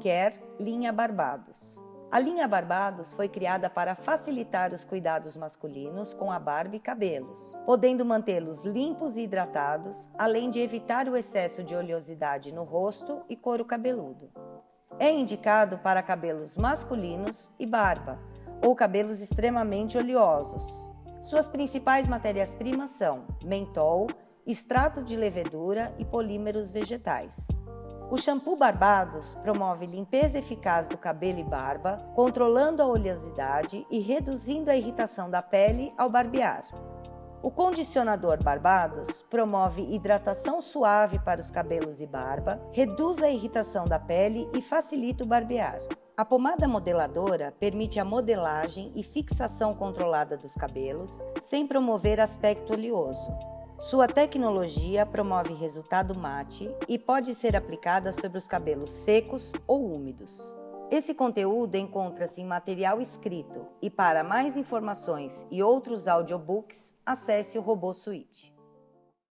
Care Linha Barbados. A linha Barbados foi criada para facilitar os cuidados masculinos com a barba e cabelos, podendo mantê-los limpos e hidratados, além de evitar o excesso de oleosidade no rosto e couro cabeludo. É indicado para cabelos masculinos e barba, ou cabelos extremamente oleosos. Suas principais matérias-primas são mentol, extrato de levedura e polímeros vegetais. O shampoo Barbados promove limpeza eficaz do cabelo e barba, controlando a oleosidade e reduzindo a irritação da pele ao barbear. O condicionador Barbados promove hidratação suave para os cabelos e barba, reduz a irritação da pele e facilita o barbear. A pomada modeladora permite a modelagem e fixação controlada dos cabelos, sem promover aspecto oleoso. Sua tecnologia promove resultado mate e pode ser aplicada sobre os cabelos secos ou úmidos. Esse conteúdo encontra-se em material escrito e para mais informações e outros audiobooks, acesse o Robô Suite.